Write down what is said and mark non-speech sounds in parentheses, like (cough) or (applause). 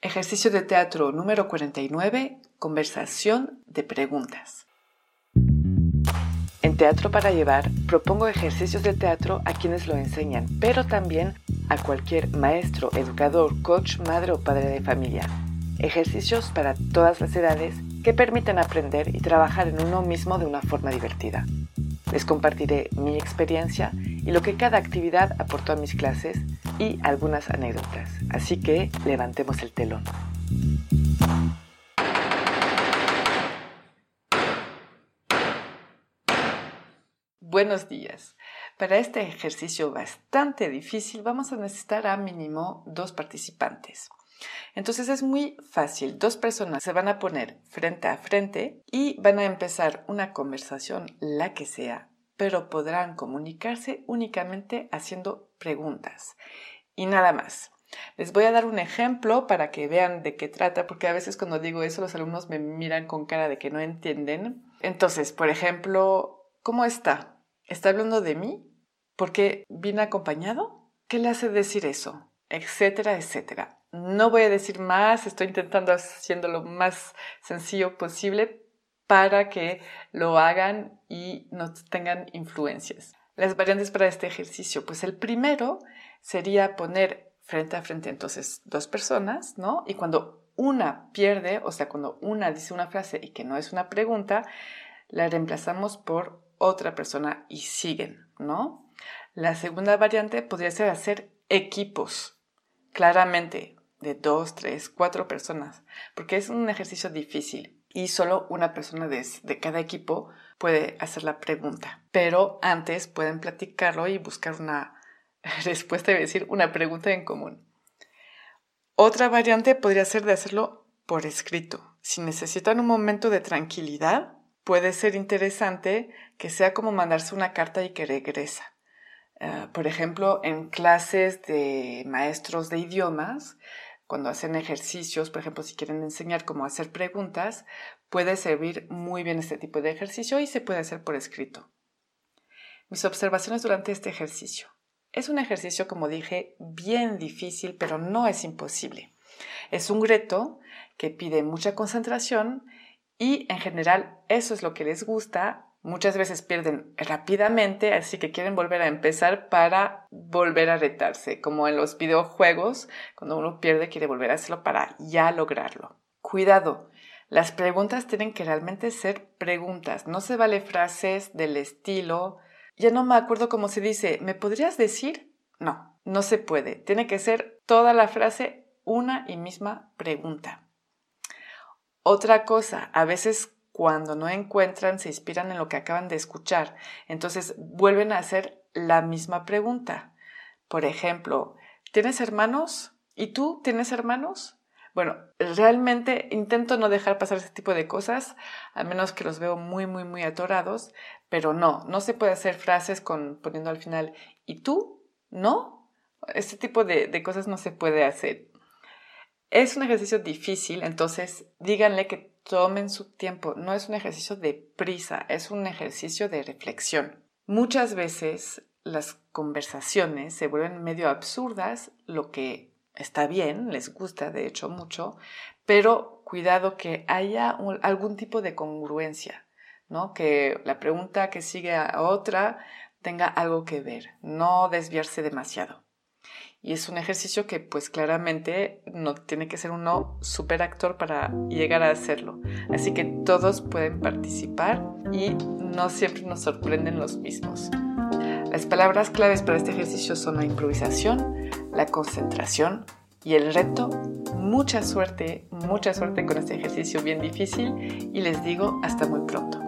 Ejercicio de teatro número 49. Conversación de preguntas. En Teatro para Llevar propongo ejercicios de teatro a quienes lo enseñan, pero también a cualquier maestro, educador, coach, madre o padre de familia. Ejercicios para todas las edades que permiten aprender y trabajar en uno mismo de una forma divertida. Les compartiré mi experiencia y lo que cada actividad aportó a mis clases y algunas anécdotas. Así que levantemos el telón. Buenos días. Para este ejercicio bastante difícil vamos a necesitar a mínimo dos participantes. Entonces es muy fácil. Dos personas se van a poner frente a frente y van a empezar una conversación, la que sea, pero podrán comunicarse únicamente haciendo preguntas y nada más. Les voy a dar un ejemplo para que vean de qué trata, porque a veces cuando digo eso los alumnos me miran con cara de que no entienden. Entonces, por ejemplo, ¿cómo está? ¿Está hablando de mí? ¿Por qué vine acompañado? ¿Qué le hace decir eso? Etcétera, etcétera. No voy a decir más, estoy intentando haciendo lo más sencillo posible para que lo hagan y no tengan influencias. Las variantes para este ejercicio, pues el primero sería poner frente a frente entonces dos personas, ¿no? Y cuando una pierde, o sea, cuando una dice una frase y que no es una pregunta, la reemplazamos por otra persona y siguen, ¿no? La segunda variante podría ser hacer equipos, claramente, de dos, tres, cuatro personas, porque es un ejercicio difícil y solo una persona de, de, cada equipo puede hacer la pregunta. Pero antes pueden platicarlo y buscar una (laughs) respuesta y decir una pregunta en común. Otra variante podría ser de hacerlo por escrito. Si necesitan un momento de tranquilidad, puede ser interesante que sea como mandarse una carta y que regresa. Uh, por ejemplo, en clases de maestros de idiomas, cuando hacen ejercicios, por ejemplo, si quieren enseñar cómo hacer preguntas, puede servir muy bien este tipo de ejercicio y se puede hacer por escrito. Mis observaciones durante este ejercicio. Es un ejercicio, como dije, bien difícil, pero no es imposible. Es un reto que pide mucha concentración y en general eso es lo que les gusta. Muchas veces pierden rápidamente, así que quieren volver a empezar para volver a retarse, como en los videojuegos, cuando uno pierde quiere volver a hacerlo para ya lograrlo. Cuidado, las preguntas tienen que realmente ser preguntas, no se vale frases del estilo, ya no me acuerdo cómo se dice, ¿me podrías decir? No, no se puede, tiene que ser toda la frase una y misma pregunta. Otra cosa, a veces cuando no encuentran se inspiran en lo que acaban de escuchar, entonces vuelven a hacer la misma pregunta. Por ejemplo, ¿tienes hermanos? ¿Y tú tienes hermanos? Bueno, realmente intento no dejar pasar ese tipo de cosas, a menos que los veo muy, muy, muy atorados, pero no, no se puede hacer frases con poniendo al final ¿y tú? ¿No? Este tipo de, de cosas no se puede hacer. Es un ejercicio difícil, entonces díganle que tomen su tiempo. No es un ejercicio de prisa, es un ejercicio de reflexión. Muchas veces las conversaciones se vuelven medio absurdas, lo que está bien, les gusta de hecho mucho, pero cuidado que haya algún tipo de congruencia, ¿no? Que la pregunta que sigue a otra tenga algo que ver, no desviarse demasiado. Y es un ejercicio que pues claramente no tiene que ser uno super actor para llegar a hacerlo. Así que todos pueden participar y no siempre nos sorprenden los mismos. Las palabras claves para este ejercicio son la improvisación, la concentración y el reto. Mucha suerte, mucha suerte con este ejercicio bien difícil y les digo hasta muy pronto.